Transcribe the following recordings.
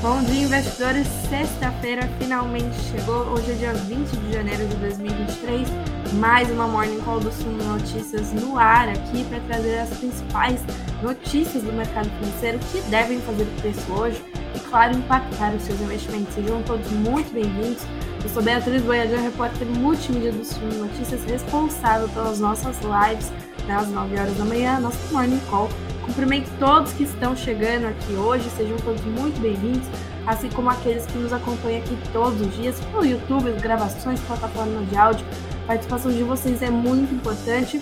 Bom dia, investidores. Sexta-feira finalmente chegou. Hoje é dia 20 de janeiro de 2023. Mais uma Morning Call do Sumo Notícias no ar aqui para trazer as principais notícias do mercado financeiro que devem fazer o preço hoje e, claro, impactar os seus investimentos. Sejam todos muito bem-vindos. Eu sou Beatriz Boiadão, repórter multimídia do Sumo Notícias, responsável pelas nossas lives às 9 horas da manhã, nosso Morning Call Cumprimento todos que estão chegando aqui hoje, sejam todos muito bem-vindos, assim como aqueles que nos acompanham aqui todos os dias pelo YouTube, gravações, plataformas de áudio. A participação de vocês é muito importante,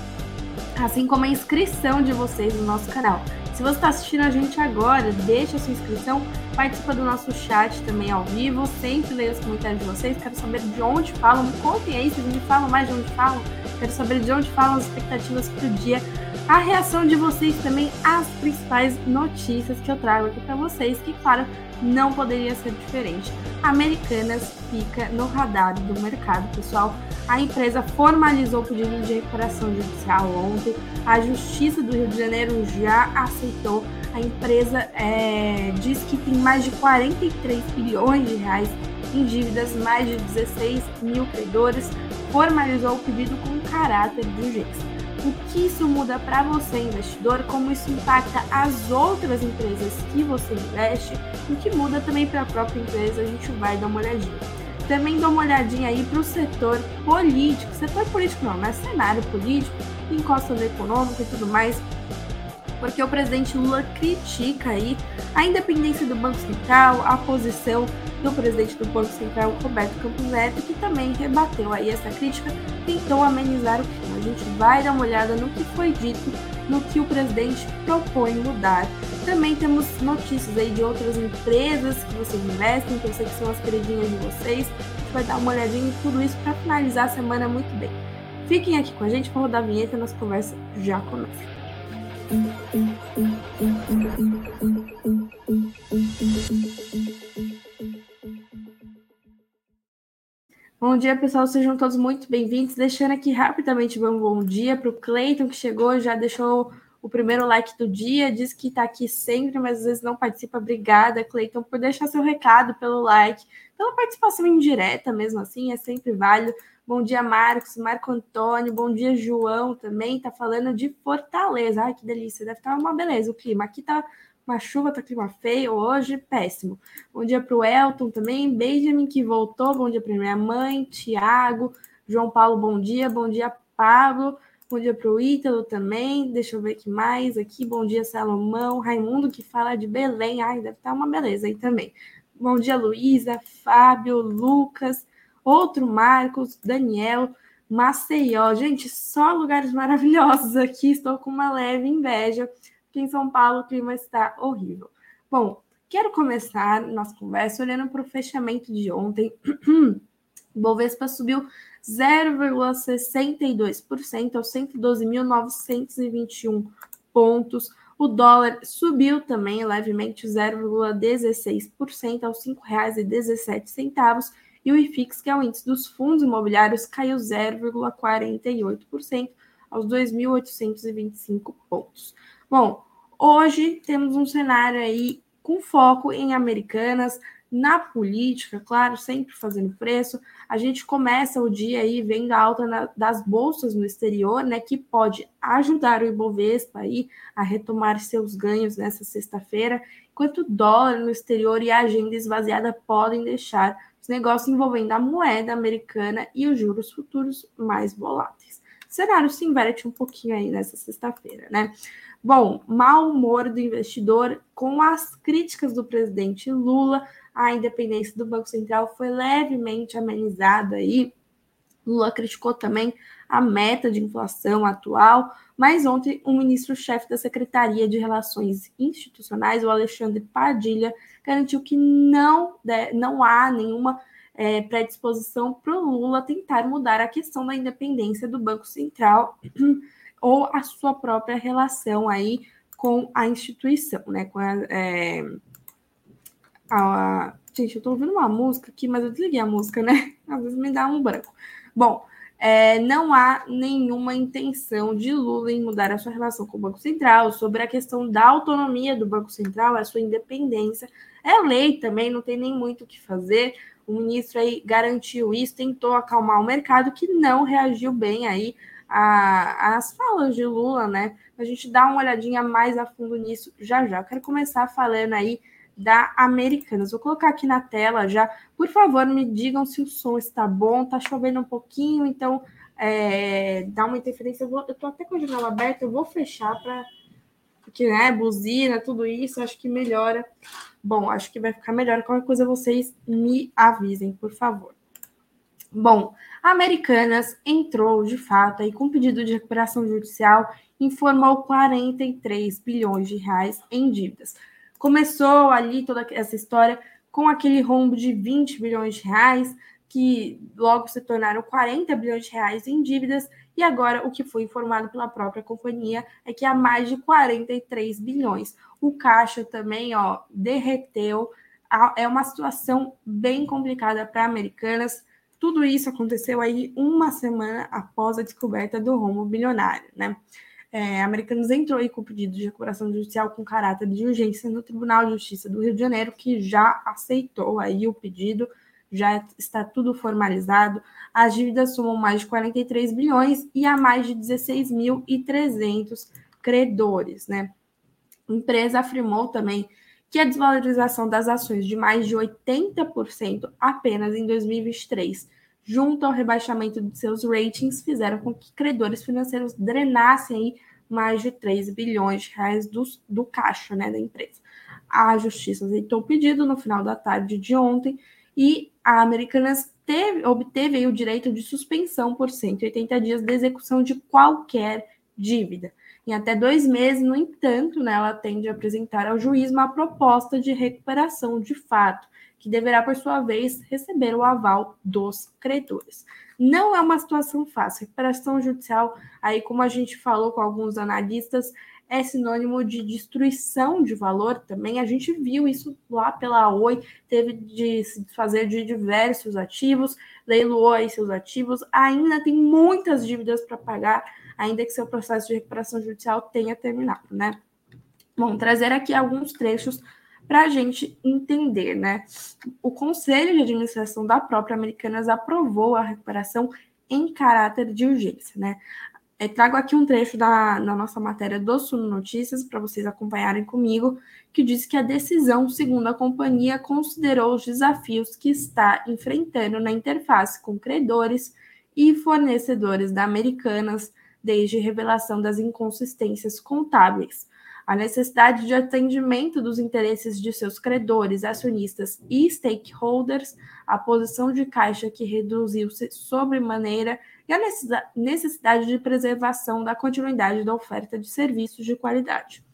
assim como a inscrição de vocês no nosso canal. Se você está assistindo a gente agora, deixa a sua inscrição, participa do nosso chat também ao vivo, sempre leio os comentários de vocês, quero saber de onde falam, me contem aí, vocês me falam mais de onde falam, quero saber de onde falam as expectativas para o dia a reação de vocês também às principais notícias que eu trago aqui para vocês, que, claro, não poderia ser diferente. Americanas fica no radar do mercado, pessoal. A empresa formalizou o pedido de recuperação judicial ontem. A Justiça do Rio de Janeiro já aceitou. A empresa é, diz que tem mais de 43 bilhões de reais em dívidas, mais de 16 mil credores. Formalizou o pedido com caráter de urgência o que isso muda para você, investidor, como isso impacta as outras empresas que você investe, o que muda também para a própria empresa, a gente vai dar uma olhadinha. Também dá uma olhadinha aí para o setor político, setor político não, mas cenário político, encosta no econômico e tudo mais, porque o presidente Lula critica aí a independência do Banco Central, a posição do presidente do Banco Central, Roberto Campos Neto, que também rebateu aí essa crítica, tentou amenizar o clima. Gente vai dar uma olhada no que foi dito, no que o presidente propõe mudar. Também temos notícias aí de outras empresas que vocês investem, que eu sei que são as queridinhas de vocês. A gente vai dar uma olhadinha em tudo isso para finalizar a semana muito bem. Fiquem aqui com a gente para rodar a vinheta nossa conversa já começa. Bom dia, pessoal. Sejam todos muito bem-vindos. Deixando aqui rapidamente um bom dia para o Cleiton, que chegou, já deixou o primeiro like do dia, diz que está aqui sempre, mas às vezes não participa. Obrigada, Cleiton, por deixar seu recado pelo like, pela participação indireta mesmo assim, é sempre válido. Bom dia, Marcos, Marco Antônio. Bom dia, João também. Tá falando de Fortaleza. Ai, que delícia. Deve estar uma beleza o clima. Aqui tá uma chuva, tá clima feio hoje, péssimo. Bom dia para o Elton também. Benjamin que voltou. Bom dia para minha mãe, Tiago, João Paulo, bom dia. Bom dia, Pablo. Bom dia para o Ítalo também. Deixa eu ver aqui mais aqui. Bom dia, Salomão. Raimundo que fala de Belém. Ai, deve estar uma beleza aí também. Bom dia, Luísa, Fábio, Lucas outro Marcos, Daniel, Maceió. Gente, só lugares maravilhosos aqui. Estou com uma leve inveja, porque em São Paulo o clima está horrível. Bom, quero começar nossa conversa olhando para o fechamento de ontem. Bovespa subiu 0,62% aos 112.921 pontos. O dólar subiu também levemente 0,16% aos R$ 5,17 e o IFIX, que é o índice dos fundos imobiliários, caiu 0,48% aos 2.825 pontos. Bom, hoje temos um cenário aí com foco em Americanas, na política, claro, sempre fazendo preço. A gente começa o dia aí vendo a alta na, das bolsas no exterior, né, que pode ajudar o Ibovespa aí a retomar seus ganhos nessa sexta-feira, enquanto o dólar no exterior e a agenda esvaziada podem deixar os negócios envolvendo a moeda americana e os juros futuros mais voláteis. O cenário se inverte um pouquinho aí nessa sexta-feira, né? Bom, mau humor do investidor com as críticas do presidente Lula à independência do Banco Central foi levemente amenizada aí. Lula criticou também a meta de inflação atual, mas ontem o ministro-chefe da Secretaria de Relações Institucionais, o Alexandre Padilha, garantiu que não, não há nenhuma é, predisposição para o Lula tentar mudar a questão da independência do Banco Central ou a sua própria relação aí com a instituição, né? Com a, é, a, gente, eu estou ouvindo uma música aqui, mas eu desliguei a música, né? Às vezes me dá um branco. Bom, é, não há nenhuma intenção de Lula em mudar a sua relação com o Banco Central, sobre a questão da autonomia do Banco Central, a sua independência. É lei também, não tem nem muito o que fazer. O ministro aí garantiu isso, tentou acalmar o mercado, que não reagiu bem aí às falas de Lula, né? A gente dá uma olhadinha mais a fundo nisso já já. Eu quero começar falando aí da Americanas. Vou colocar aqui na tela já. Por favor, me digam se o som está bom. Tá chovendo um pouquinho, então é, dá uma interferência. Eu, eu tô até com a janela aberta, eu vou fechar para. Porque, né, buzina, tudo isso, acho que melhora. Bom, acho que vai ficar melhor. Qualquer coisa vocês me avisem, por favor. Bom, a Americanas entrou de fato aí com pedido de recuperação judicial, informou 43 bilhões de reais em dívidas. Começou ali toda essa história com aquele rombo de 20 bilhões de reais, que logo se tornaram 40 bilhões de reais em dívidas, e agora o que foi informado pela própria companhia é que há mais de 43 bilhões. O caixa também, ó, derreteu. É uma situação bem complicada para Americanas. Tudo isso aconteceu aí uma semana após a descoberta do rombo bilionário, né? é, Americanos entrou aí com pedido de recuperação judicial com caráter de urgência no Tribunal de Justiça do Rio de Janeiro, que já aceitou aí o pedido, já está tudo formalizado. As dívidas somam mais de 43 bilhões e há mais de 16.300 credores, né? A empresa afirmou também que a desvalorização das ações de mais de 80% apenas em 2023 junto ao rebaixamento de seus ratings, fizeram com que credores financeiros drenassem mais de 3 bilhões de reais do, do caixa né, da empresa. A justiça aceitou o pedido no final da tarde de ontem e a Americanas teve, obteve o direito de suspensão por 180 dias de execução de qualquer dívida. Em até dois meses, no entanto, né, ela tende a apresentar ao juiz uma proposta de recuperação de fato, que deverá, por sua vez, receber o aval dos credores. Não é uma situação fácil. Recuperação judicial, aí como a gente falou com alguns analistas, é sinônimo de destruição de valor também. A gente viu isso lá pela Oi, teve de se desfazer de diversos ativos, leiloou aí seus ativos, ainda tem muitas dívidas para pagar, ainda que seu processo de recuperação judicial tenha terminado, né? Bom, trazer aqui alguns trechos para a gente entender, né? O Conselho de Administração da própria Americanas aprovou a recuperação em caráter de urgência, né? Eu trago aqui um trecho da nossa matéria do Suno Notícias para vocês acompanharem comigo, que diz que a decisão, segundo a companhia, considerou os desafios que está enfrentando na interface com credores e fornecedores da Americanas, desde revelação das inconsistências contábeis, a necessidade de atendimento dos interesses de seus credores, acionistas e stakeholders, a posição de caixa que reduziu-se sobremaneira e a necessidade de preservação da continuidade da oferta de serviços de qualidade.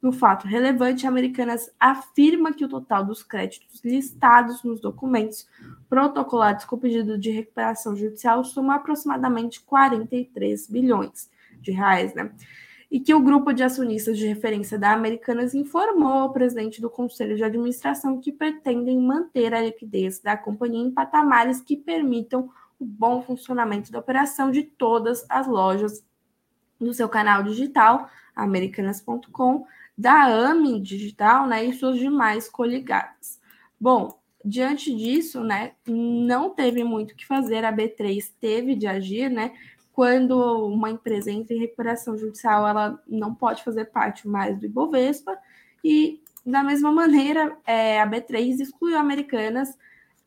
No fato relevante, Americanas afirma que o total dos créditos listados nos documentos protocolados com pedido de recuperação judicial soma aproximadamente 43 bilhões de reais, né? e que o grupo de acionistas de referência da Americanas informou ao presidente do Conselho de Administração que pretendem manter a liquidez da companhia em patamares que permitam o bom funcionamento da operação de todas as lojas do seu canal digital, americanas.com, da AMI Digital né, e suas demais coligadas. Bom, diante disso, né, não teve muito o que fazer, a B3 teve de agir, né, quando uma empresa entra em recuperação judicial, ela não pode fazer parte mais do Ibovespa, e da mesma maneira, é, a B3 excluiu Americanas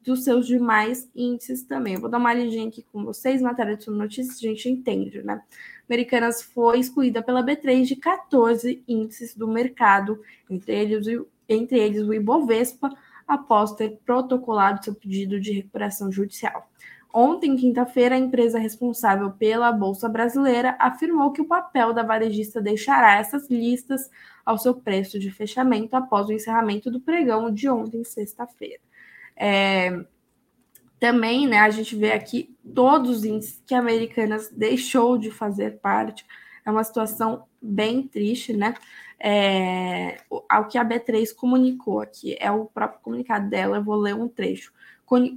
dos seus demais índices também. Eu vou dar uma lidinha aqui com vocês, matéria de notícias, a gente entende, né? Americanas foi excluída pela B3 de 14 índices do mercado, entre eles, entre eles o Ibovespa, após ter protocolado seu pedido de recuperação judicial. Ontem, quinta-feira, a empresa responsável pela Bolsa Brasileira afirmou que o papel da varejista deixará essas listas ao seu preço de fechamento após o encerramento do pregão de ontem, sexta-feira. É, também, né, a gente vê aqui todos os índices que a Americanas deixou de fazer parte. É uma situação bem triste, né? É, ao que a B3 comunicou aqui, é o próprio comunicado dela, eu vou ler um trecho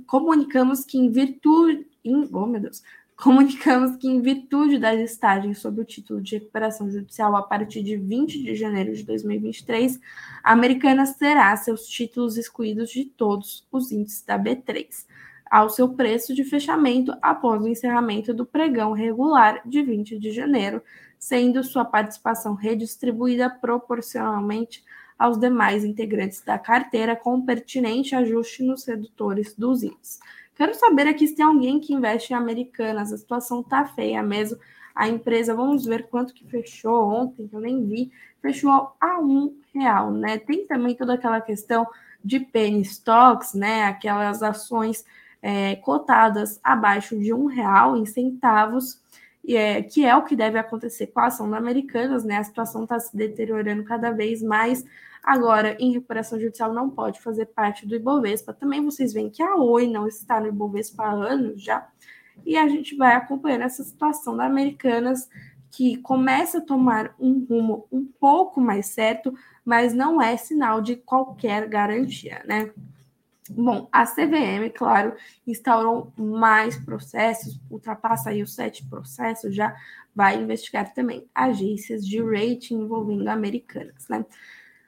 comunicamos que, em virtude, em, oh, meu Deus, Comunicamos que, em virtude das estagens sob o título de recuperação judicial a partir de 20 de janeiro de 2023, a Americanas terá seus títulos excluídos de todos os índices da B3, ao seu preço de fechamento após o encerramento do pregão regular de 20 de janeiro, sendo sua participação redistribuída proporcionalmente aos demais integrantes da carteira com pertinente ajuste nos redutores dos índices. Quero saber aqui se tem alguém que investe em Americanas. A situação tá feia mesmo. A empresa, vamos ver quanto que fechou ontem, que eu nem vi, fechou a um real, né? Tem também toda aquela questão de penny stocks, né? Aquelas ações é, cotadas abaixo de um real em centavos, é, que é o que deve acontecer com a ação da Americanas, né? A situação está se deteriorando cada vez mais. Agora, em recuperação judicial, não pode fazer parte do Ibovespa. Também vocês veem que a Oi não está no Ibovespa há anos já. E a gente vai acompanhando essa situação da Americanas, que começa a tomar um rumo um pouco mais certo, mas não é sinal de qualquer garantia, né? Bom, a CVM, claro, instaurou mais processos, ultrapassa aí os sete processos, já vai investigar também agências de rating envolvendo americanas, né?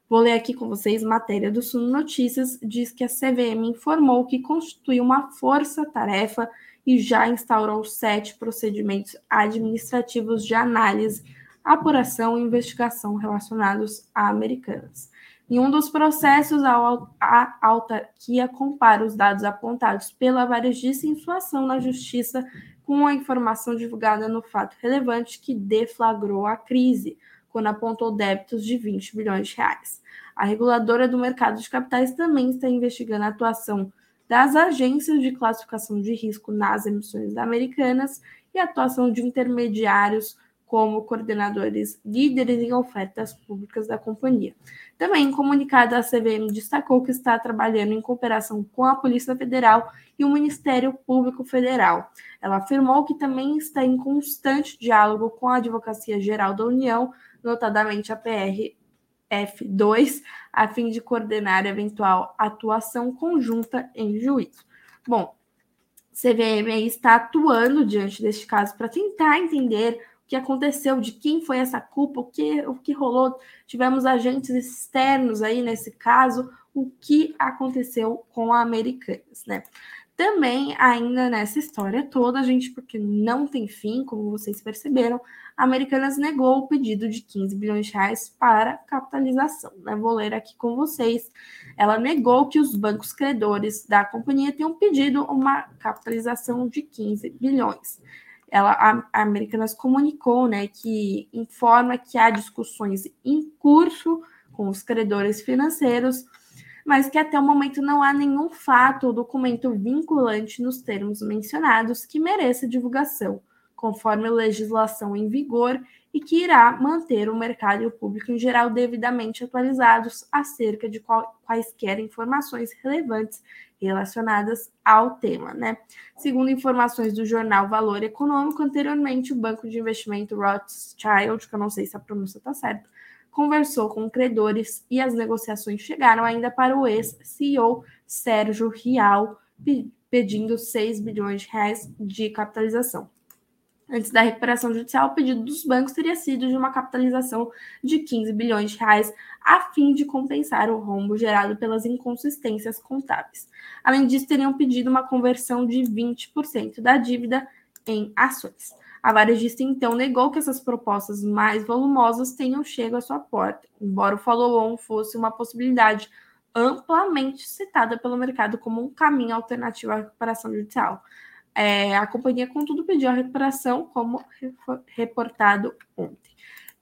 Vou ler aqui com vocês matéria do Suno Notícias, diz que a CVM informou que constitui uma força-tarefa e já instaurou sete procedimentos administrativos de análise, apuração e investigação relacionados a americanas. Em um dos processos, a autarquia compara os dados apontados pela varejista em sua ação na Justiça com a informação divulgada no fato relevante que deflagrou a crise, quando apontou débitos de 20 bilhões de reais. A reguladora do mercado de capitais também está investigando a atuação das agências de classificação de risco nas emissões americanas e a atuação de intermediários como coordenadores líderes em ofertas públicas da companhia. Também, em comunicado, a CVM destacou que está trabalhando em cooperação com a Polícia Federal e o Ministério Público Federal. Ela afirmou que também está em constante diálogo com a Advocacia Geral da União notadamente a PRF2, a fim de coordenar eventual atuação conjunta em juízo. Bom, CVM está atuando diante deste caso para tentar entender o que aconteceu, de quem foi essa culpa, o que, o que rolou. Tivemos agentes externos aí nesse caso, o que aconteceu com a Americanas, né? Também, ainda nessa história toda, gente, porque não tem fim, como vocês perceberam, a Americanas negou o pedido de 15 bilhões de reais para capitalização. Né? Vou ler aqui com vocês. Ela negou que os bancos credores da companhia tenham pedido uma capitalização de 15 bilhões. Ela, a, Americanas comunicou né, que informa que há discussões em curso com os credores financeiros mas que até o momento não há nenhum fato ou documento vinculante nos termos mencionados que mereça divulgação, conforme a legislação em vigor e que irá manter o mercado e o público em geral devidamente atualizados acerca de qual, quaisquer informações relevantes relacionadas ao tema, né? Segundo informações do jornal Valor Econômico, anteriormente o banco de investimento Rothschild, que eu não sei se a pronúncia está certa, conversou com credores e as negociações chegaram ainda para o ex-CEO Sérgio Rial, pedindo 6 bilhões de reais de capitalização. Antes da recuperação judicial, o pedido dos bancos teria sido de uma capitalização de 15 bilhões de reais, a fim de compensar o rombo gerado pelas inconsistências contábeis. Além disso, teriam pedido uma conversão de 20% da dívida em ações. A varejista então negou que essas propostas mais volumosas tenham chego à sua porta, embora o follow-on fosse uma possibilidade amplamente citada pelo mercado como um caminho alternativo à recuperação judicial. É, a companhia, contudo, pediu a recuperação, como reportado ontem.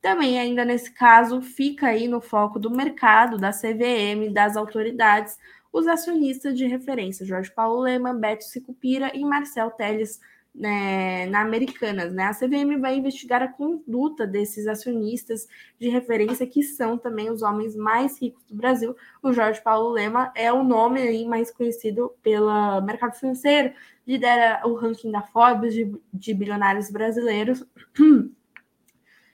Também, ainda nesse caso, fica aí no foco do mercado, da CVM, das autoridades, os acionistas de referência, Jorge Paulo Leman, Beto Sicupira e Marcel Teles, né, na Americanas. Né? A CVM vai investigar a conduta desses acionistas de referência, que são também os homens mais ricos do Brasil. O Jorge Paulo Lema é o nome aí mais conhecido pelo mercado financeiro, lidera o ranking da Forbes de, de bilionários brasileiros.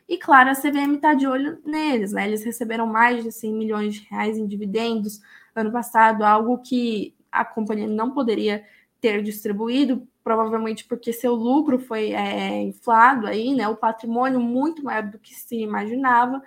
E claro, a CVM está de olho neles, né? Eles receberam mais de 100 milhões de reais em dividendos ano passado, algo que a companhia não poderia ter distribuído provavelmente porque seu lucro foi é, inflado aí, né? O patrimônio muito maior do que se imaginava.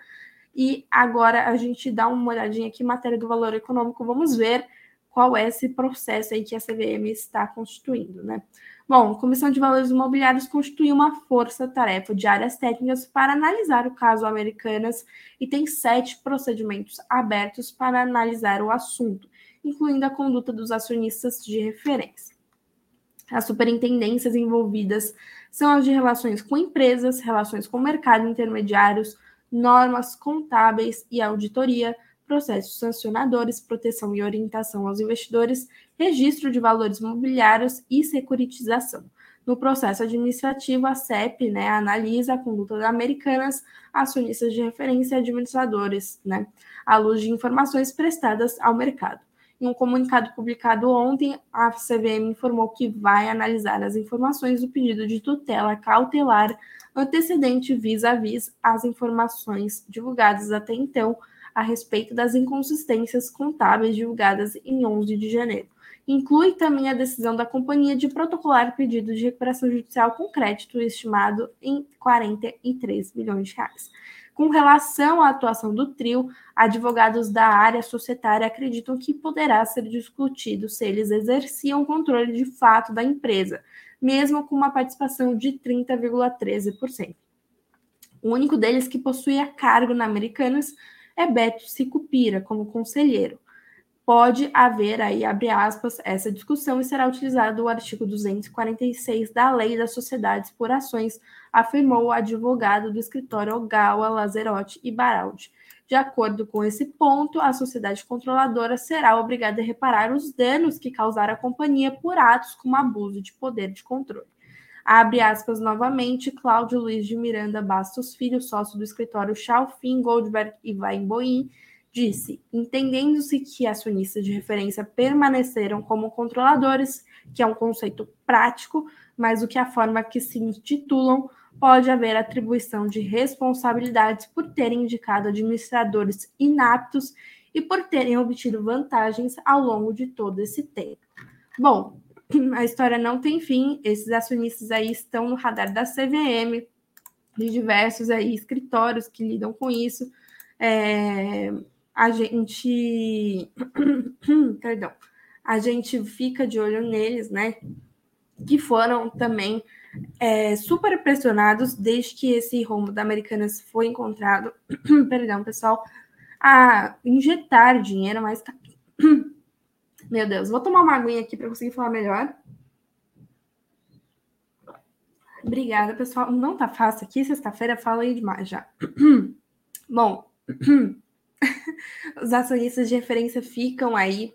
E agora a gente dá uma olhadinha aqui em matéria do valor econômico, vamos ver qual é esse processo aí que a CVM está constituindo, né? Bom, a Comissão de Valores Imobiliários constituiu uma força-tarefa de áreas técnicas para analisar o caso Americanas e tem sete procedimentos abertos para analisar o assunto, incluindo a conduta dos acionistas de referência. As superintendências envolvidas são as de relações com empresas, relações com mercado intermediários, normas contábeis e auditoria, processos sancionadores, proteção e orientação aos investidores, registro de valores mobiliários e securitização. No processo administrativo, a CEP né, analisa a conduta das americanas, acionistas de referência e administradores, né, à luz de informações prestadas ao mercado. Em um comunicado publicado ontem, a CVM informou que vai analisar as informações do pedido de tutela cautelar antecedente vis-à-vis -vis as informações divulgadas até então a respeito das inconsistências contábeis divulgadas em 11 de janeiro. Inclui também a decisão da companhia de protocolar pedido de recuperação judicial com crédito estimado em 43 milhões de reais. Com relação à atuação do trio, advogados da área societária acreditam que poderá ser discutido se eles exerciam controle de fato da empresa, mesmo com uma participação de 30,13%. O único deles que possuía cargo na Americanas é Beto Sicupira como conselheiro. Pode haver aí, abre aspas, essa discussão e será utilizado o artigo 246 da Lei das Sociedades por Ações, afirmou o advogado do escritório Ogawa, Lazerotti e Baraldi. De acordo com esse ponto, a sociedade controladora será obrigada a reparar os danos que causar a companhia por atos como abuso de poder de controle. Abre aspas novamente, Cláudio Luiz de Miranda Bastos Filho, sócio do escritório Chalfin, Goldberg e Weinboim, disse, entendendo-se que acionistas de referência permaneceram como controladores, que é um conceito prático, mas o que a forma que se intitulam pode haver atribuição de responsabilidades por terem indicado administradores inaptos e por terem obtido vantagens ao longo de todo esse tempo. Bom, a história não tem fim. Esses acionistas aí estão no radar da CVM, de diversos aí escritórios que lidam com isso. É, a gente, perdão, a gente fica de olho neles, né? Que foram também é, super pressionados desde que esse rombo da Americanas foi encontrado, perdão, pessoal, a injetar dinheiro, mas tá meu Deus, vou tomar uma aguinha aqui para conseguir falar melhor. Obrigada, pessoal. Não tá fácil aqui, sexta-feira falei demais já. Bom, os acionistas de referência ficam aí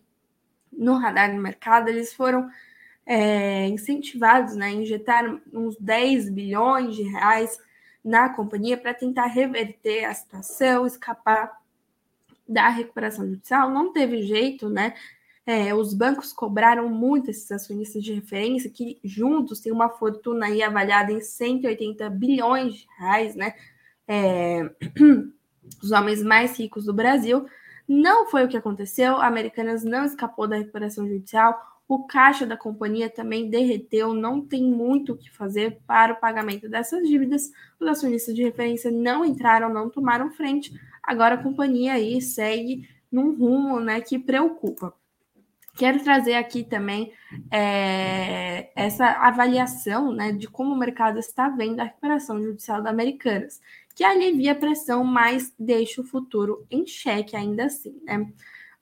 no radar do mercado, eles foram é, incentivados né, a injetar uns 10 bilhões de reais na companhia para tentar reverter a situação, escapar da recuperação judicial. Não teve jeito, né? É, os bancos cobraram muito esses acionistas de referência, que juntos têm uma fortuna aí avaliada em 180 bilhões de reais, né? É, os homens mais ricos do Brasil. Não foi o que aconteceu, a Americanas não escapou da recuperação judicial, o caixa da companhia também derreteu, não tem muito o que fazer para o pagamento dessas dívidas. Os acionistas de referência não entraram, não tomaram frente. Agora a companhia aí segue num rumo né, que preocupa. Quero trazer aqui também é, essa avaliação né, de como o mercado está vendo a recuperação judicial da Americanas, que alivia a pressão, mas deixa o futuro em xeque ainda assim. Né?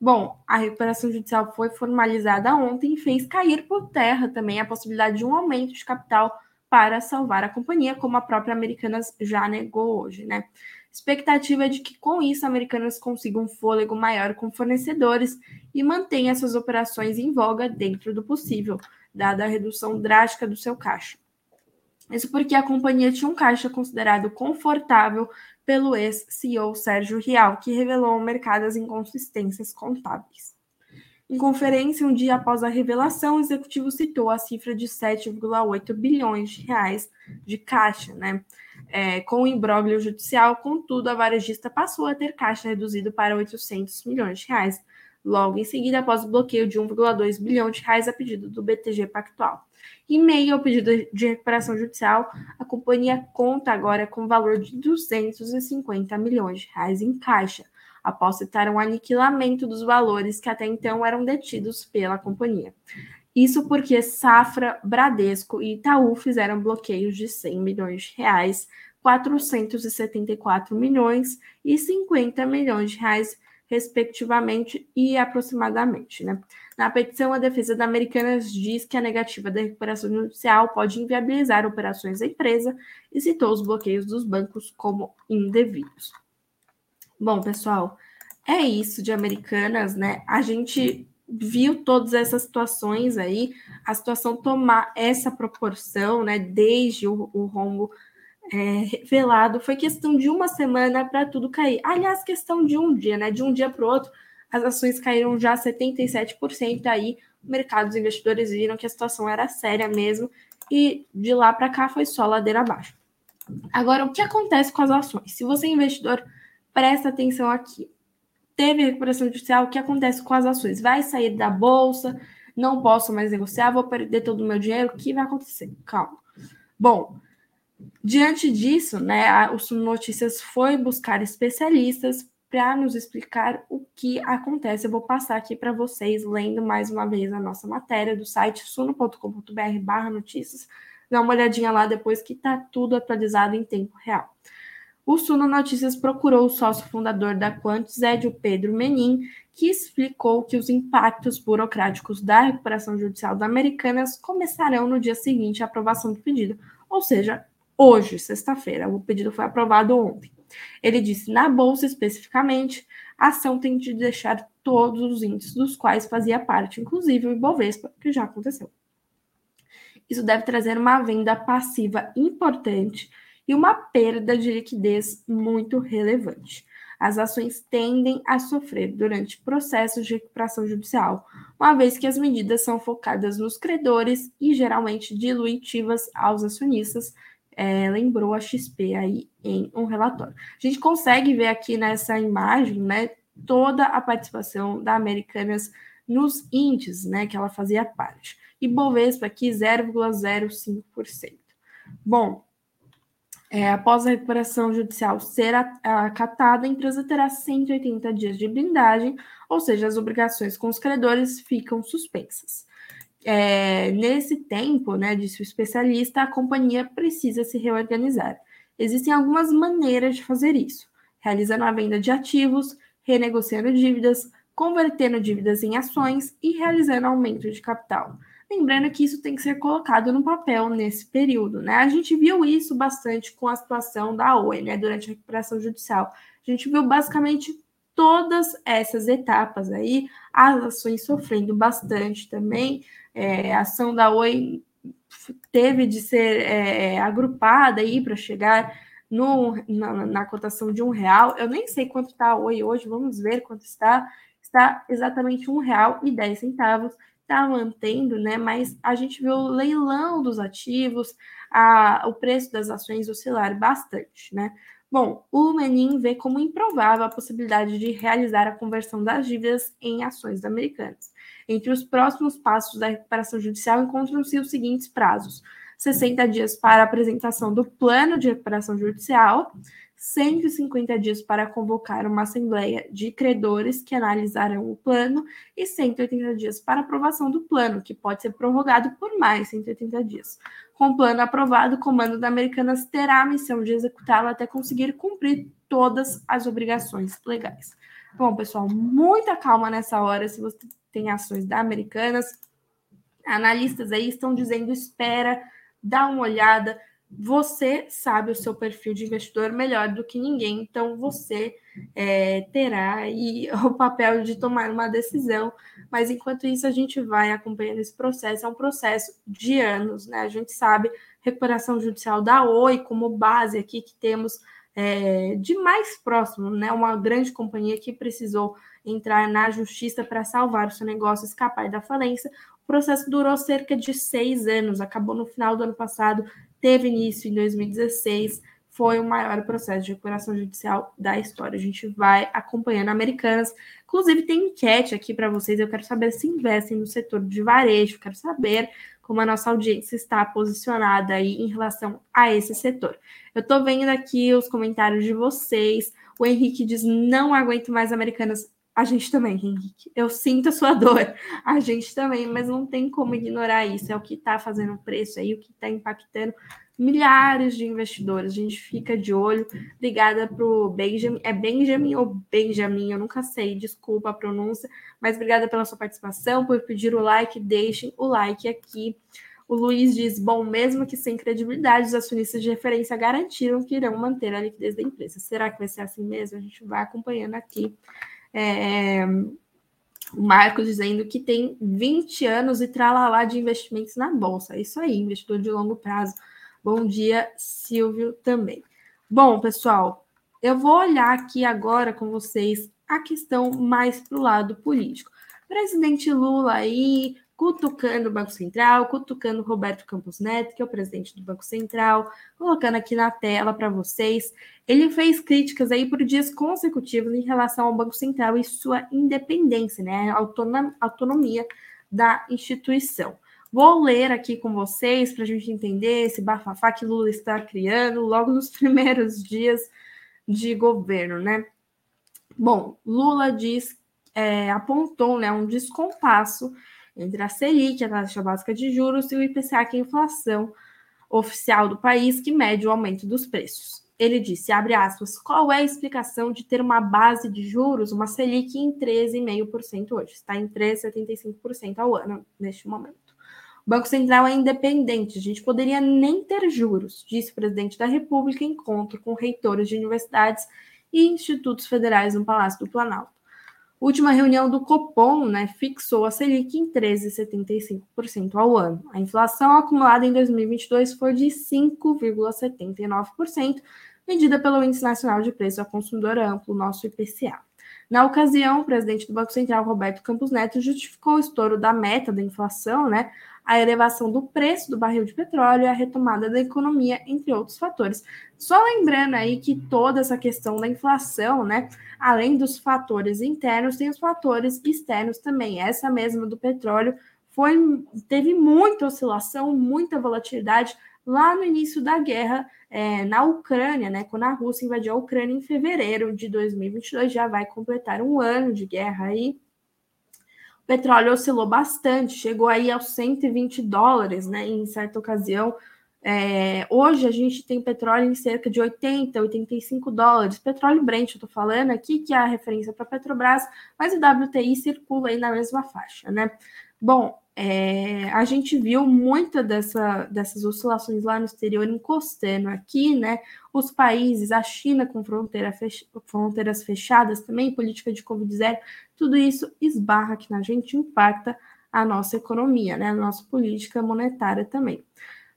Bom, a recuperação judicial foi formalizada ontem e fez cair por terra também a possibilidade de um aumento de capital para salvar a companhia, como a própria Americanas já negou hoje, né? Expectativa é de que com isso Americanas consigam um fôlego maior com fornecedores e mantenha essas operações em voga dentro do possível, dada a redução drástica do seu caixa. Isso porque a companhia tinha um caixa considerado confortável pelo ex-CEO Sérgio Rial, que revelou ao mercado as inconsistências contábeis. Em conferência, um dia após a revelação, o executivo citou a cifra de 7,8 bilhões de reais de caixa, né? É, com o imbróglio judicial, contudo, a varejista passou a ter caixa reduzido para 800 milhões de reais, logo em seguida após o bloqueio de 1,2 bilhão de reais a pedido do BTG Pactual. Em meio ao pedido de recuperação judicial, a companhia conta agora com valor de 250 milhões de reais em caixa, após citar um aniquilamento dos valores que até então eram detidos pela companhia. Isso porque Safra, Bradesco e Itaú fizeram bloqueios de 100 milhões de reais, 474 milhões e 50 milhões de reais respectivamente e aproximadamente. Né? Na petição, a defesa da Americanas diz que a negativa da recuperação judicial pode inviabilizar operações da empresa e citou os bloqueios dos bancos como indevidos. Bom, pessoal, é isso de Americanas, né? A gente viu todas essas situações aí, a situação tomar essa proporção, né? Desde o, o rombo é, revelado, foi questão de uma semana para tudo cair. Aliás, questão de um dia, né? De um dia para o outro, as ações caíram já 77%. Aí, o mercado, os investidores viram que a situação era séria mesmo, e de lá para cá foi só ladeira abaixo. Agora, o que acontece com as ações? Se você é investidor, presta atenção aqui. Teve recuperação judicial, o que acontece com as ações? Vai sair da bolsa, não posso mais negociar, vou perder todo o meu dinheiro, o que vai acontecer? Calma. Bom, Diante disso, né, o Suno Notícias foi buscar especialistas para nos explicar o que acontece. Eu vou passar aqui para vocês, lendo mais uma vez a nossa matéria do site suno.com.br barra notícias. Dá uma olhadinha lá depois que está tudo atualizado em tempo real. O Suno Notícias procurou o sócio fundador da Quantos, Edio Pedro Menin, que explicou que os impactos burocráticos da recuperação judicial da Americanas começarão no dia seguinte à aprovação do pedido, ou seja, hoje, sexta-feira. O pedido foi aprovado ontem. Ele disse: na bolsa especificamente, a ação tem de deixar todos os índices dos quais fazia parte, inclusive o Ibovespa, que já aconteceu. Isso deve trazer uma venda passiva importante e uma perda de liquidez muito relevante. As ações tendem a sofrer durante processos de recuperação judicial, uma vez que as medidas são focadas nos credores e geralmente dilutivas aos acionistas, é, lembrou a XP aí em um relatório. A gente consegue ver aqui nessa imagem, né, toda a participação da Americanas nos índices, né, que ela fazia parte. E Bovespa aqui 0,05%. Bom, é, após a recuperação judicial ser acatada, a empresa terá 180 dias de blindagem, ou seja, as obrigações com os credores ficam suspensas. É, nesse tempo, né, disse o especialista, a companhia precisa se reorganizar. Existem algumas maneiras de fazer isso: realizando a venda de ativos, renegociando dívidas, convertendo dívidas em ações e realizando aumento de capital. Lembrando que isso tem que ser colocado no papel nesse período, né? A gente viu isso bastante com a situação da Oi, né, durante a recuperação judicial. A gente viu basicamente todas essas etapas aí, as ações sofrendo bastante também, é, a ação da Oi teve de ser é, agrupada aí para chegar no, na, na, cotação de um real. Eu nem sei quanto está a Oi hoje, vamos ver quanto está. Está exatamente um real e dez centavos. Está mantendo, né? Mas a gente viu o leilão dos ativos, a, o preço das ações oscilar bastante, né? Bom, o Menin vê como improvável a possibilidade de realizar a conversão das dívidas em ações americanas. Entre os próximos passos da recuperação judicial encontram-se os seguintes prazos: 60 dias para apresentação do plano de recuperação judicial, 150 dias para convocar uma assembleia de credores que analisarão o plano e 180 dias para aprovação do plano, que pode ser prorrogado por mais 180 dias. Com o plano aprovado, o comando da Americanas terá a missão de executá-lo até conseguir cumprir todas as obrigações legais. Bom, pessoal, muita calma nessa hora se você tem ações da Americanas. Analistas aí estão dizendo espera, dá uma olhada, você sabe o seu perfil de investidor melhor do que ninguém, então você é, terá aí o papel de tomar uma decisão. Mas enquanto isso, a gente vai acompanhando esse processo, é um processo de anos, né? A gente sabe recuperação judicial da Oi como base aqui que temos é, de mais próximo, né? Uma grande companhia que precisou entrar na justiça para salvar o seu negócio, escapar da falência. O processo durou cerca de seis anos, acabou no final do ano passado teve início em 2016, foi o maior processo de recuperação judicial da história. A gente vai acompanhando Americanas. Inclusive, tem enquete aqui para vocês. Eu quero saber se investem no setor de varejo, quero saber como a nossa audiência está posicionada aí em relação a esse setor. Eu estou vendo aqui os comentários de vocês. O Henrique diz: não aguento mais Americanas. A gente também, Henrique. Eu sinto a sua dor. A gente também, mas não tem como ignorar isso. É o que está fazendo o preço aí, o que está impactando milhares de investidores. A gente fica de olho. Obrigada para o Benjamin. É Benjamin ou Benjamin? Eu nunca sei, desculpa a pronúncia. Mas obrigada pela sua participação, por pedir o like. Deixem o like aqui. O Luiz diz: bom, mesmo que sem credibilidade, os acionistas de referência garantiram que irão manter a liquidez da empresa. Será que vai ser assim mesmo? A gente vai acompanhando aqui. É, o Marcos dizendo que tem 20 anos e tralalá de investimentos na Bolsa. É isso aí, investidor de longo prazo. Bom dia, Silvio, também. Bom, pessoal, eu vou olhar aqui agora com vocês a questão mais para o lado político. Presidente Lula aí cutucando o Banco Central, cutucando Roberto Campos Neto, que é o presidente do Banco Central, colocando aqui na tela para vocês. Ele fez críticas aí por dias consecutivos em relação ao Banco Central e sua independência, né, autonomia da instituição. Vou ler aqui com vocês para a gente entender esse bafafá que Lula está criando logo nos primeiros dias de governo, né? Bom, Lula diz, é, apontou né, um descompasso entre a Selic, a taxa básica de juros, e o IPCA, que é a inflação oficial do país, que mede o aumento dos preços. Ele disse, abre aspas, qual é a explicação de ter uma base de juros, uma Selic em 13,5% hoje? Está em 3,75% ao ano neste momento. O Banco Central é independente, a gente poderia nem ter juros, disse o presidente da República em encontro com reitores de universidades e institutos federais no Palácio do Planalto. Última reunião do Copom né, fixou a Selic em 13,75% ao ano. A inflação acumulada em 2022 foi de 5,79%, medida pelo Índice Nacional de Preço ao Consumidor Amplo, nosso IPCA. Na ocasião, o presidente do Banco Central, Roberto Campos Neto, justificou o estouro da meta da inflação, né, a elevação do preço do barril de petróleo e a retomada da economia, entre outros fatores. Só lembrando aí que toda essa questão da inflação, né, além dos fatores internos, tem os fatores externos também. Essa mesma do petróleo foi teve muita oscilação, muita volatilidade lá no início da guerra é, na Ucrânia, né, quando a Rússia invadiu a Ucrânia em fevereiro de 2022, já vai completar um ano de guerra aí petróleo oscilou bastante, chegou aí aos 120 dólares, né, em certa ocasião. É, hoje a gente tem petróleo em cerca de 80, 85 dólares. Petróleo Brent, eu tô falando aqui, que é a referência para Petrobras, mas o WTI circula aí na mesma faixa, né? Bom, é, a gente viu muita dessa, dessas oscilações lá no exterior encostando aqui, né? Os países, a China com fronteira fech fronteiras fechadas também, política de Covid-0, tudo isso esbarra aqui na gente, impacta a nossa economia, né? A nossa política monetária também.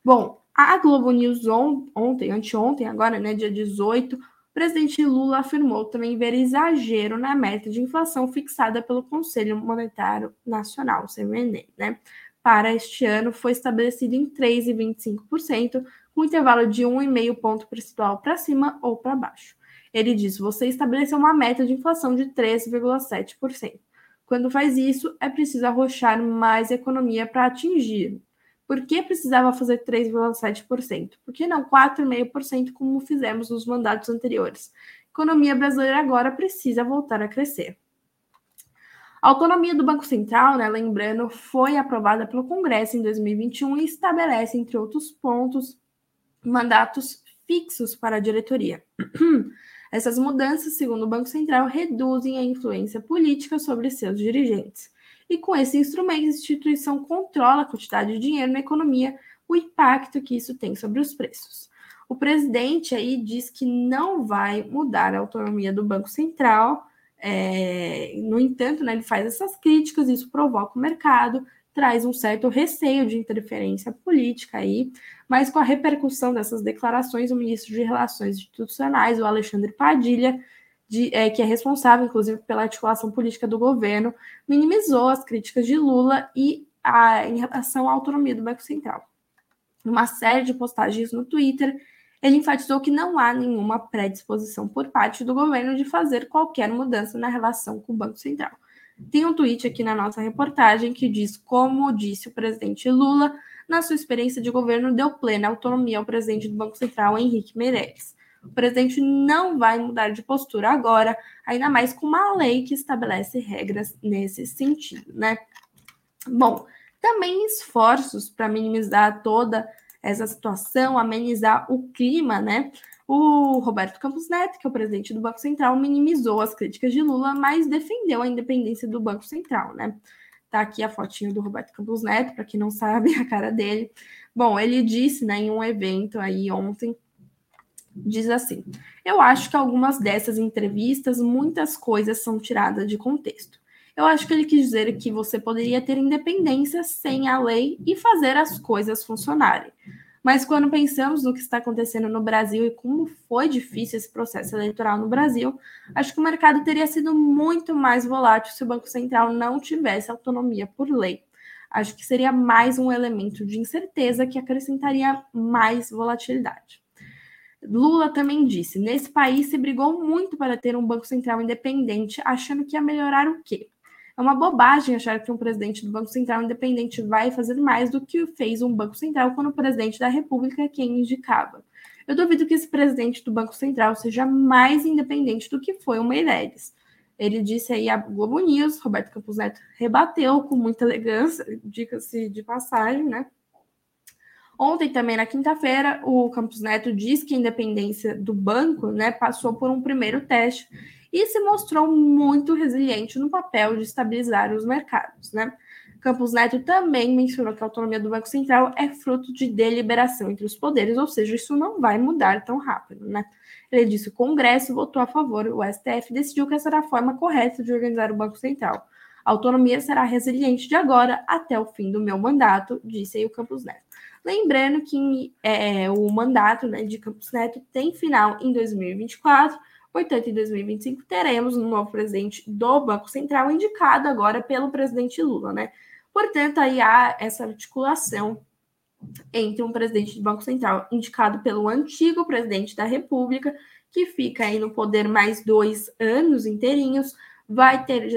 Bom, a Globo News on, ontem, anteontem, agora, né, dia 18, o presidente Lula afirmou também ver exagero na meta de inflação fixada pelo Conselho Monetário Nacional, CMN, né? Para este ano foi estabelecido em 3,25%, com intervalo de 1,5 ponto percentual para cima ou para baixo. Ele diz: você estabeleceu uma meta de inflação de 3,7%. Quando faz isso, é preciso arrochar mais economia para atingir. Por que precisava fazer 3,7%? Por que não 4,5% como fizemos nos mandatos anteriores? A economia brasileira agora precisa voltar a crescer. A autonomia do Banco Central, né, lembrando, foi aprovada pelo Congresso em 2021 e estabelece, entre outros pontos, mandatos fixos para a diretoria. Essas mudanças, segundo o Banco Central, reduzem a influência política sobre seus dirigentes e com esse instrumento a instituição controla a quantidade de dinheiro na economia, o impacto que isso tem sobre os preços. O presidente aí diz que não vai mudar a autonomia do Banco Central, é, no entanto, né, ele faz essas críticas, isso provoca o mercado, traz um certo receio de interferência política aí, mas com a repercussão dessas declarações, o ministro de Relações Institucionais, o Alexandre Padilha, de, é, que é responsável, inclusive, pela articulação política do governo, minimizou as críticas de Lula e a, em relação à autonomia do Banco Central. Numa série de postagens no Twitter, ele enfatizou que não há nenhuma predisposição por parte do governo de fazer qualquer mudança na relação com o Banco Central. Tem um tweet aqui na nossa reportagem que diz: como disse o presidente Lula, na sua experiência de governo, deu plena autonomia ao presidente do Banco Central, Henrique Meirelles. O presidente não vai mudar de postura agora, ainda mais com uma lei que estabelece regras nesse sentido, né? Bom, também esforços para minimizar toda essa situação, amenizar o clima, né? O Roberto Campos Neto, que é o presidente do Banco Central, minimizou as críticas de Lula, mas defendeu a independência do Banco Central, né? Tá aqui a fotinho do Roberto Campos Neto, para quem não sabe a cara dele. Bom, ele disse, né, em um evento aí ontem, diz assim: Eu acho que algumas dessas entrevistas, muitas coisas são tiradas de contexto. Eu acho que ele quis dizer que você poderia ter independência sem a lei e fazer as coisas funcionarem. Mas quando pensamos no que está acontecendo no Brasil e como foi difícil esse processo eleitoral no Brasil, acho que o mercado teria sido muito mais volátil se o Banco Central não tivesse autonomia por lei. Acho que seria mais um elemento de incerteza que acrescentaria mais volatilidade. Lula também disse: nesse país se brigou muito para ter um Banco Central independente, achando que ia melhorar o quê? É uma bobagem achar que um presidente do Banco Central independente vai fazer mais do que fez um Banco Central quando o presidente da República é quem indicava. Eu duvido que esse presidente do Banco Central seja mais independente do que foi o Meirelles. Ele disse aí a Globo News, Roberto Campos Neto rebateu com muita elegância, dica-se de passagem, né? Ontem, também na quinta-feira, o Campos Neto disse que a independência do banco né, passou por um primeiro teste e se mostrou muito resiliente no papel de estabilizar os mercados. Né? Campos Neto também mencionou que a autonomia do Banco Central é fruto de deliberação entre os poderes, ou seja, isso não vai mudar tão rápido. Né? Ele disse que o Congresso votou a favor, o STF decidiu que essa era a forma correta de organizar o Banco Central. A autonomia será resiliente de agora até o fim do meu mandato, disse aí o Campos Neto. Lembrando que é, o mandato né, de Campos Neto tem final em 2024, portanto, em 2025 teremos um novo presidente do Banco Central, indicado agora pelo presidente Lula, né? Portanto, aí há essa articulação entre um presidente do Banco Central indicado pelo antigo presidente da República, que fica aí no poder mais dois anos inteirinhos, vai ter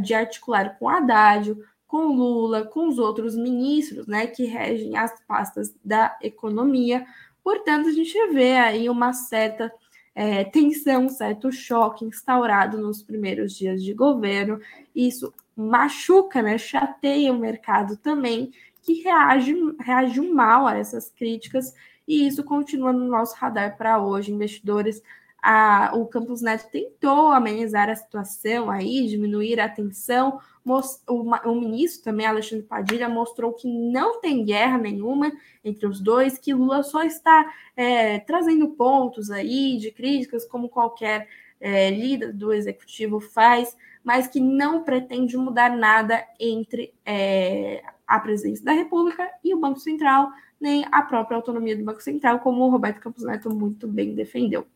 de articular com Haddad, com Lula, com os outros ministros, né, que regem as pastas da economia. Portanto, a gente vê aí uma certa é, tensão, um certo choque instaurado nos primeiros dias de governo. Isso machuca, né, chateia o mercado também, que reage, reage mal a essas críticas, e isso continua no nosso radar para hoje. Investidores a, o Campos Neto tentou amenizar a situação aí, diminuir a tensão. Most, o, o, ministro também, Alexandre Padilha, mostrou que não tem guerra nenhuma entre os dois, que Lula só está é, trazendo pontos aí de críticas, como qualquer é, líder do executivo faz, mas que não pretende mudar nada entre é, a presidência da República e o Banco Central, nem a própria autonomia do Banco Central, como o Roberto Campos Neto muito bem defendeu.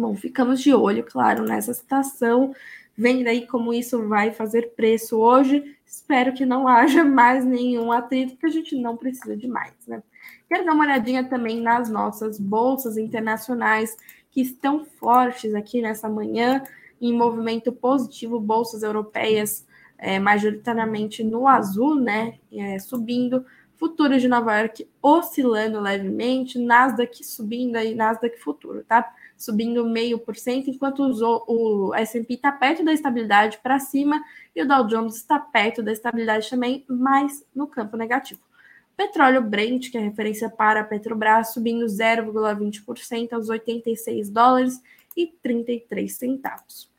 Bom, ficamos de olho, claro, nessa situação. Vendo aí como isso vai fazer preço hoje. Espero que não haja mais nenhum atrito, porque a gente não precisa de mais, né? Quero dar uma olhadinha também nas nossas bolsas internacionais que estão fortes aqui nessa manhã, em movimento positivo, bolsas europeias é, majoritariamente no azul, né? É, subindo, futuros de Nova York oscilando levemente, Nasdaq subindo aí, Nasdaq futuro, tá? Subindo meio por cento, enquanto o S&P está perto da estabilidade para cima e o Dow Jones está perto da estabilidade também, mas no campo negativo. Petróleo Brent, que é referência para a Petrobras, subindo 0,20% aos 86 dólares e 33 centavos.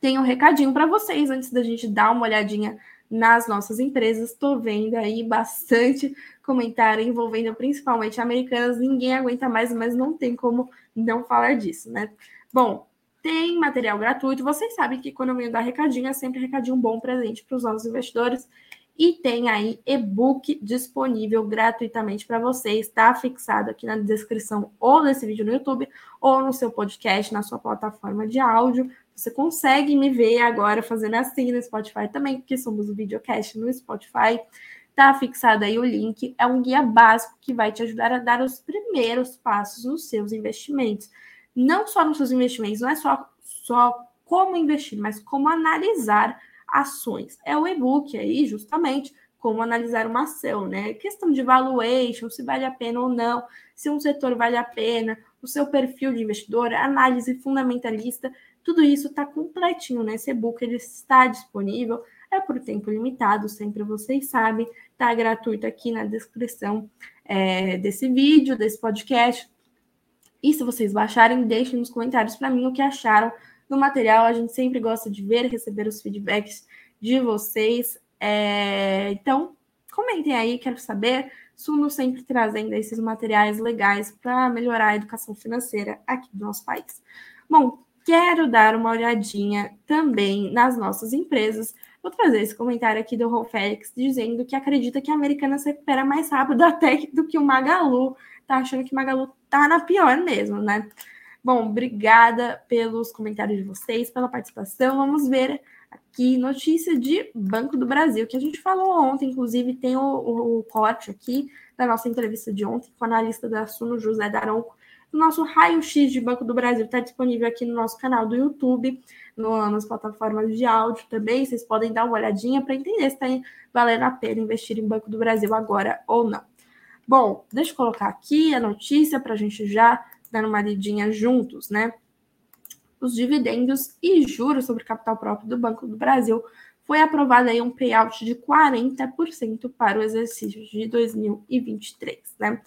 Tem um recadinho para vocês antes da gente dar uma olhadinha nas nossas empresas. Estou vendo aí bastante comentário envolvendo principalmente americanas. Ninguém aguenta mais, mas não tem como não falar disso, né? Bom, tem material gratuito. Vocês sabem que quando eu venho dar recadinho, é sempre recadinho bom presente para os nossos investidores. E tem aí e-book disponível gratuitamente para vocês. Está fixado aqui na descrição ou desse vídeo no YouTube, ou no seu podcast, na sua plataforma de áudio. Você consegue me ver agora fazendo assim no Spotify também, porque somos o videocast no Spotify. Tá fixado aí o link. É um guia básico que vai te ajudar a dar os primeiros passos nos seus investimentos. Não só nos seus investimentos, não é só, só como investir, mas como analisar ações. É o e-book aí, justamente, como analisar uma ação, né? Questão de valuation, se vale a pena ou não, se um setor vale a pena, o seu perfil de investidor, análise fundamentalista, tudo isso está completinho nesse e-book, ele está disponível, é por tempo limitado, sempre vocês sabem, está gratuito aqui na descrição é, desse vídeo, desse podcast. E se vocês baixarem, deixem nos comentários para mim o que acharam do material. A gente sempre gosta de ver e receber os feedbacks de vocês. É, então, comentem aí, quero saber. Suno sempre trazendo esses materiais legais para melhorar a educação financeira aqui do nosso país. Bom, quero dar uma olhadinha também nas nossas empresas. Vou trazer esse comentário aqui do Ron Félix dizendo que acredita que a Americana se recupera mais rápido até do que o Magalu. Tá achando que o Magalu tá na pior mesmo, né? Bom, obrigada pelos comentários de vocês, pela participação. Vamos ver aqui notícia de Banco do Brasil, que a gente falou ontem, inclusive tem o, o, o corte aqui da nossa entrevista de ontem com o analista da Suno, José Daronco. O nosso raio-x de Banco do Brasil está disponível aqui no nosso canal do YouTube, no, nas plataformas de áudio também. Vocês podem dar uma olhadinha para entender se está valendo a pena investir em Banco do Brasil agora ou não. Bom, deixa eu colocar aqui a notícia para a gente já dar uma lidinha juntos, né? os dividendos e juros sobre capital próprio do Banco do Brasil, foi aprovado aí um payout de 40% para o exercício de 2023, né?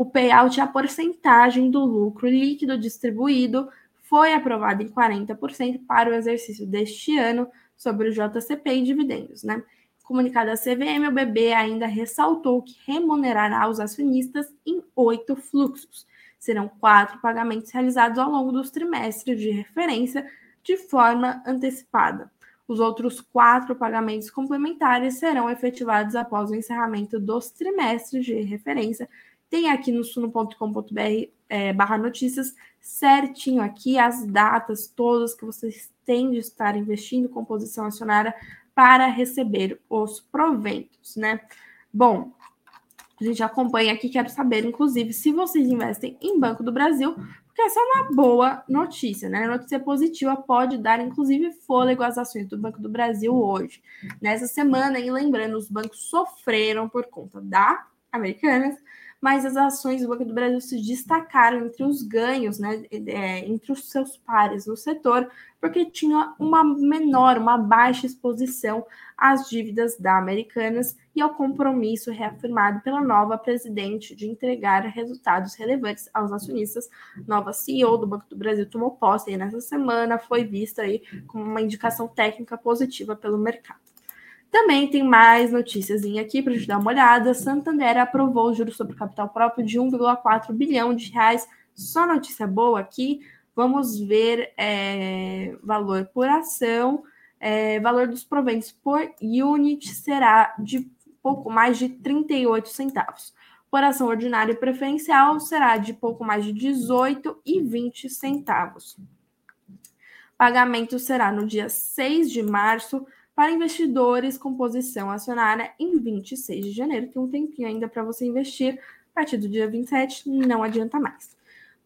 O payout é a porcentagem do lucro líquido distribuído foi aprovado em 40% para o exercício deste ano sobre o JCP e dividendos, né? Comunicado à CVM, o BB ainda ressaltou que remunerará os acionistas em oito fluxos, serão quatro pagamentos realizados ao longo dos trimestres de referência de forma antecipada. Os outros quatro pagamentos complementares serão efetivados após o encerramento dos trimestres de referência. Tem aqui no suno.com.br é, barra notícias certinho aqui as datas todas que vocês têm de estar investindo com posição acionária para receber os proventos, né? Bom, a gente acompanha aqui, quero saber, inclusive, se vocês investem em Banco do Brasil, porque essa é uma boa notícia, né? Notícia positiva pode dar, inclusive, fôlego às ações do Banco do Brasil hoje. Nessa semana, e lembrando, os bancos sofreram por conta da Americanas, mas as ações do Banco do Brasil se destacaram entre os ganhos, né, é, entre os seus pares no setor, porque tinha uma menor, uma baixa exposição às dívidas da Americanas e ao compromisso reafirmado pela nova presidente de entregar resultados relevantes aos acionistas. Nova CEO do Banco do Brasil tomou posse nessa semana, foi vista aí como uma indicação técnica positiva pelo mercado. Também tem mais notícias aqui para a gente dar uma olhada. Santander aprovou o juros sobre capital próprio de 1,4 bilhão de reais. Só notícia boa aqui. Vamos ver é, valor por ação. É, valor dos proventos por unit será de pouco mais de 38 centavos. Por ação ordinária e preferencial será de pouco mais de 18 e 20 centavos. Pagamento será no dia 6 de março para investidores com posição acionária em 26 de janeiro. Tem um tempinho ainda para você investir. A partir do dia 27, não adianta mais.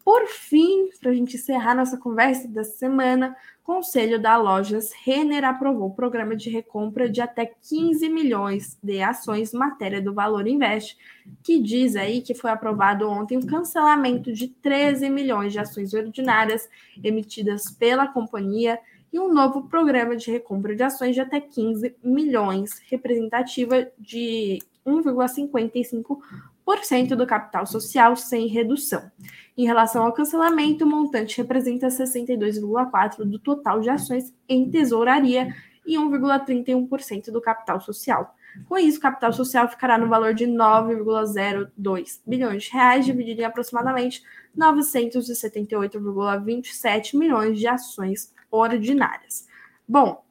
Por fim, para a gente encerrar nossa conversa da semana, Conselho da Lojas Renner aprovou o programa de recompra de até 15 milhões de ações matéria do Valor Invest, que diz aí que foi aprovado ontem o cancelamento de 13 milhões de ações ordinárias emitidas pela companhia e um novo programa de recompra de ações de até 15 milhões, representativa de 1,55% do capital social sem redução. Em relação ao cancelamento, o montante representa 62,4% do total de ações em tesouraria e 1,31% do capital social. Com isso, o capital social ficará no valor de 9,02 bilhões de reais, dividido em aproximadamente 978,27 milhões de ações ordinárias. Bom,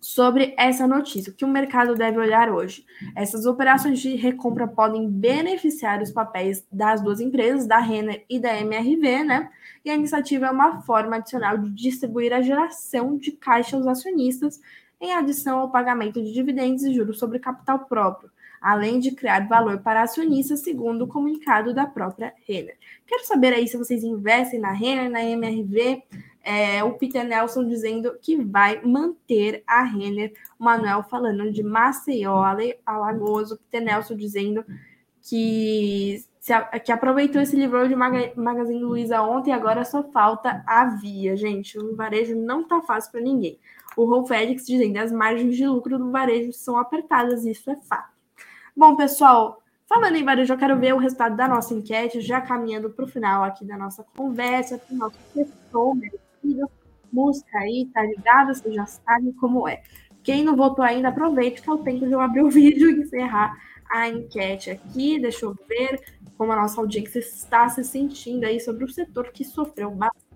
sobre essa notícia, o que o mercado deve olhar hoje? Essas operações de recompra podem beneficiar os papéis das duas empresas, da Renner e da MRV, né? E a iniciativa é uma forma adicional de distribuir a geração de caixa aos acionistas, em adição ao pagamento de dividendos e juros sobre capital próprio, além de criar valor para acionistas, segundo o comunicado da própria Renner. Quero saber aí se vocês investem na Renner, na MRV, É, o Peter Nelson dizendo que vai manter a Renner. O Manuel falando de Maceió, Alagoas. O Peter Nelson dizendo que, se, que aproveitou esse livro de Maga, Magazine Luiza ontem agora só falta a via. Gente, o varejo não tá fácil para ninguém. O Rolf Félix dizendo as margens de lucro do varejo são apertadas, isso é fato. Bom, pessoal, falando em varejo, eu quero ver o resultado da nossa enquete, já caminhando para o final aqui da nossa conversa, para o nosso pessoal Música aí, tá ligado? Você já sabe como é. Quem não votou ainda, aproveite que é o tempo de eu abrir o vídeo e encerrar a enquete aqui. Deixa eu ver como a nossa audiência está se sentindo aí sobre o setor que sofreu bastante.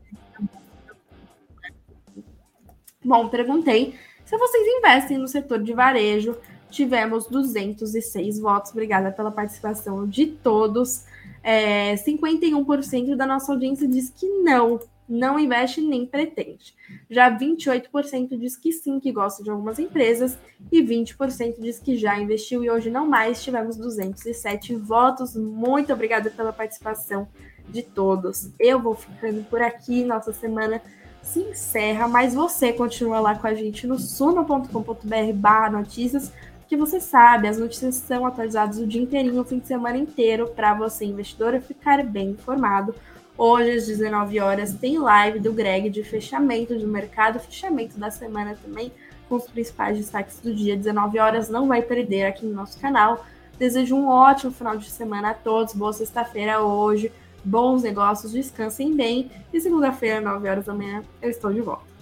Bom, perguntei se vocês investem no setor de varejo. Tivemos 206 votos. Obrigada pela participação de todos. É, 51% da nossa audiência diz que não, não investe nem pretende. Já 28% diz que sim, que gosta de algumas empresas, e 20% diz que já investiu e hoje não mais. Tivemos 207 votos. Muito obrigada pela participação de todos. Eu vou ficando por aqui. Nossa semana se encerra, mas você continua lá com a gente no suno.com.br notícias, que você sabe, as notícias são atualizadas o dia inteirinho, o fim de semana inteiro, para você, investidor, ficar bem informado. Hoje, às 19 horas, tem live do Greg de fechamento de mercado, fechamento da semana também, com os principais destaques do dia. 19 horas, não vai perder aqui no nosso canal. Desejo um ótimo final de semana a todos. Boa sexta-feira hoje. Bons negócios, descansem bem. E segunda-feira, 9 horas da manhã, eu estou de volta.